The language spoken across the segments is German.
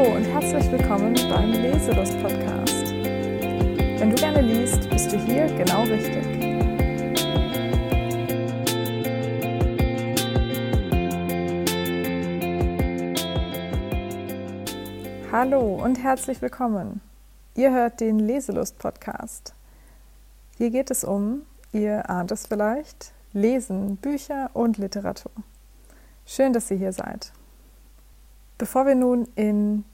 Hallo und herzlich willkommen beim Leselust Podcast. Wenn du gerne liest, bist du hier genau richtig. Hallo und herzlich willkommen. Ihr hört den Leselust Podcast. Hier geht es um, ihr ahnt es vielleicht, Lesen, Bücher und Literatur. Schön, dass ihr hier seid. Bevor wir nun in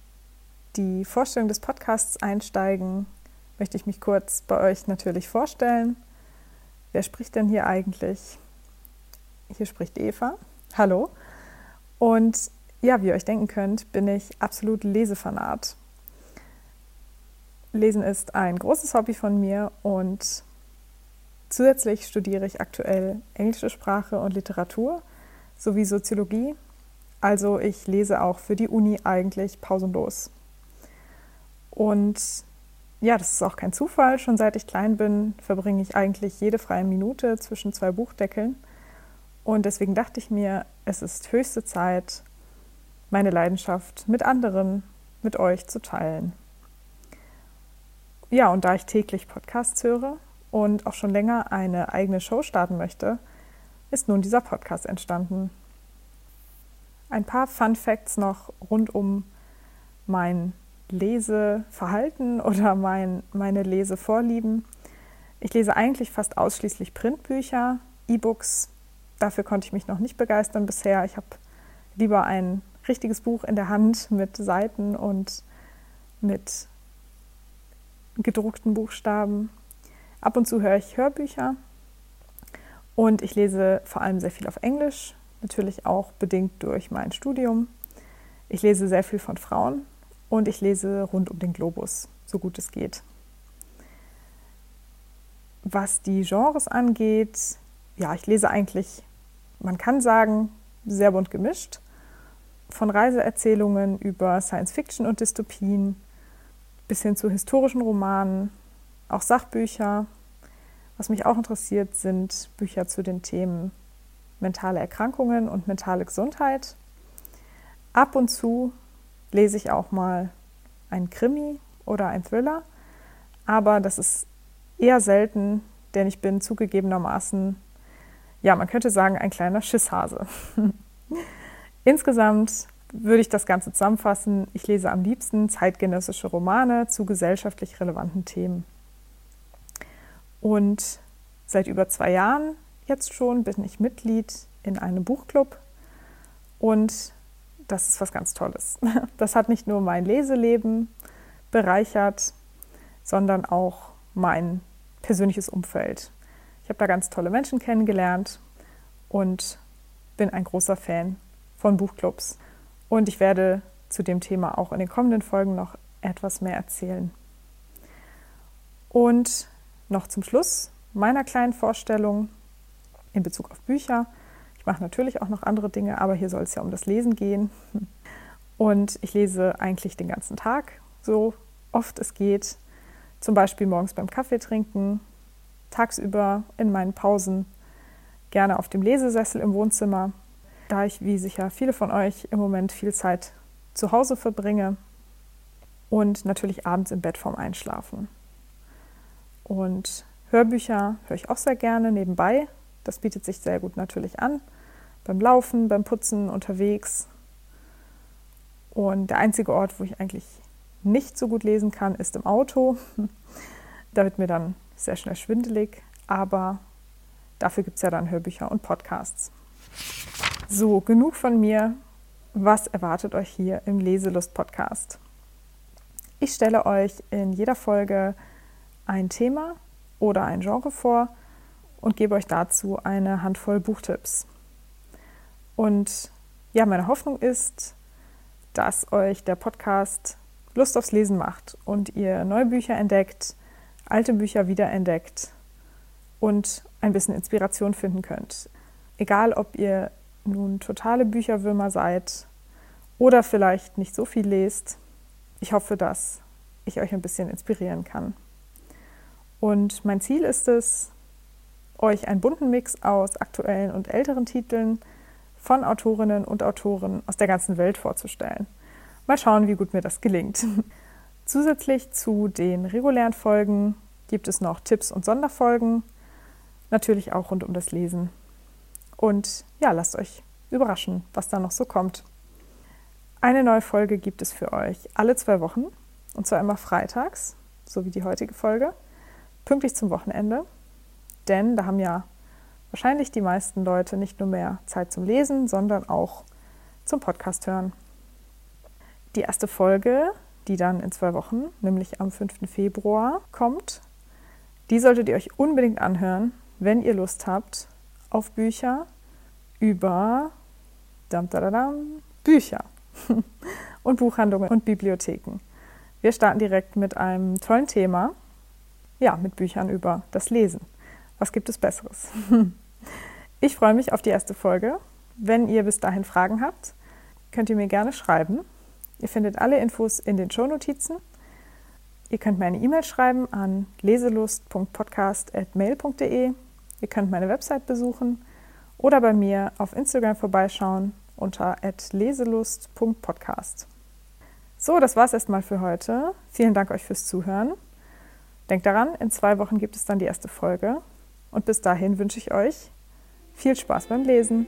die Vorstellung des Podcasts einsteigen, möchte ich mich kurz bei euch natürlich vorstellen. Wer spricht denn hier eigentlich? Hier spricht Eva. Hallo. Und ja, wie ihr euch denken könnt, bin ich absolut Lesefanat. Lesen ist ein großes Hobby von mir und zusätzlich studiere ich aktuell englische Sprache und Literatur sowie Soziologie also ich lese auch für die Uni eigentlich pausenlos. Und ja, das ist auch kein Zufall. Schon seit ich klein bin, verbringe ich eigentlich jede freie Minute zwischen zwei Buchdeckeln. Und deswegen dachte ich mir, es ist höchste Zeit, meine Leidenschaft mit anderen, mit euch zu teilen. Ja, und da ich täglich Podcasts höre und auch schon länger eine eigene Show starten möchte, ist nun dieser Podcast entstanden. Ein paar Fun Facts noch rund um mein Leseverhalten oder mein, meine Lesevorlieben. Ich lese eigentlich fast ausschließlich Printbücher, E-Books. Dafür konnte ich mich noch nicht begeistern bisher. Ich habe lieber ein richtiges Buch in der Hand mit Seiten und mit gedruckten Buchstaben. Ab und zu höre ich Hörbücher und ich lese vor allem sehr viel auf Englisch, natürlich auch bedingt durch mein Studium. Ich lese sehr viel von Frauen und ich lese rund um den Globus, so gut es geht. Was die Genres angeht, ja, ich lese eigentlich, man kann sagen, sehr bunt gemischt. Von Reiseerzählungen über Science Fiction und Dystopien bis hin zu historischen Romanen, auch Sachbücher. Was mich auch interessiert, sind Bücher zu den Themen mentale Erkrankungen und mentale Gesundheit. Ab und zu lese ich auch mal ein Krimi oder ein Thriller, aber das ist eher selten, denn ich bin zugegebenermaßen, ja, man könnte sagen, ein kleiner Schisshase. Insgesamt würde ich das Ganze zusammenfassen. Ich lese am liebsten zeitgenössische Romane zu gesellschaftlich relevanten Themen. Und seit über zwei Jahren jetzt schon bin ich Mitglied in einem Buchclub und das ist was ganz Tolles. Das hat nicht nur mein Leseleben bereichert, sondern auch mein persönliches Umfeld. Ich habe da ganz tolle Menschen kennengelernt und bin ein großer Fan von Buchclubs. Und ich werde zu dem Thema auch in den kommenden Folgen noch etwas mehr erzählen. Und noch zum Schluss meiner kleinen Vorstellung in Bezug auf Bücher. Ich mache natürlich auch noch andere Dinge, aber hier soll es ja um das Lesen gehen. Und ich lese eigentlich den ganzen Tag, so oft es geht. Zum Beispiel morgens beim Kaffee trinken, tagsüber in meinen Pausen, gerne auf dem Lesesessel im Wohnzimmer, da ich, wie sicher viele von euch, im Moment viel Zeit zu Hause verbringe und natürlich abends im Bett vorm Einschlafen. Und Hörbücher höre ich auch sehr gerne nebenbei, das bietet sich sehr gut natürlich an. Beim Laufen, beim Putzen, unterwegs. Und der einzige Ort, wo ich eigentlich nicht so gut lesen kann, ist im Auto. da wird mir dann sehr schnell schwindelig, aber dafür gibt es ja dann Hörbücher und Podcasts. So, genug von mir. Was erwartet euch hier im Leselust-Podcast? Ich stelle euch in jeder Folge ein Thema oder ein Genre vor und gebe euch dazu eine Handvoll Buchtipps. Und ja, meine Hoffnung ist, dass euch der Podcast Lust aufs Lesen macht und ihr neue Bücher entdeckt, alte Bücher wiederentdeckt und ein bisschen Inspiration finden könnt. Egal, ob ihr nun totale Bücherwürmer seid oder vielleicht nicht so viel lest, ich hoffe, dass ich euch ein bisschen inspirieren kann. Und mein Ziel ist es, euch einen bunten Mix aus aktuellen und älteren Titeln von Autorinnen und Autoren aus der ganzen Welt vorzustellen. Mal schauen, wie gut mir das gelingt. Zusätzlich zu den regulären Folgen gibt es noch Tipps und Sonderfolgen, natürlich auch rund um das Lesen. Und ja, lasst euch überraschen, was da noch so kommt. Eine neue Folge gibt es für euch alle zwei Wochen, und zwar immer freitags, so wie die heutige Folge, pünktlich zum Wochenende. Denn da haben ja wahrscheinlich die meisten Leute nicht nur mehr Zeit zum Lesen, sondern auch zum Podcast hören. Die erste Folge die dann in zwei Wochen, nämlich am 5. Februar, kommt. Die solltet ihr euch unbedingt anhören, wenn ihr Lust habt auf Bücher über dam, dam, Bücher und Buchhandlungen und Bibliotheken. Wir starten direkt mit einem tollen Thema, ja, mit Büchern über das Lesen. Was gibt es Besseres? Ich freue mich auf die erste Folge. Wenn ihr bis dahin Fragen habt, könnt ihr mir gerne schreiben Ihr findet alle Infos in den Shownotizen. Ihr könnt mir eine E-Mail schreiben an leselust.podcast.mail.de. Ihr könnt meine Website besuchen oder bei mir auf Instagram vorbeischauen unter leselust.podcast. So, das war es erstmal für heute. Vielen Dank euch fürs Zuhören. Denkt daran, in zwei Wochen gibt es dann die erste Folge. Und bis dahin wünsche ich euch viel Spaß beim Lesen.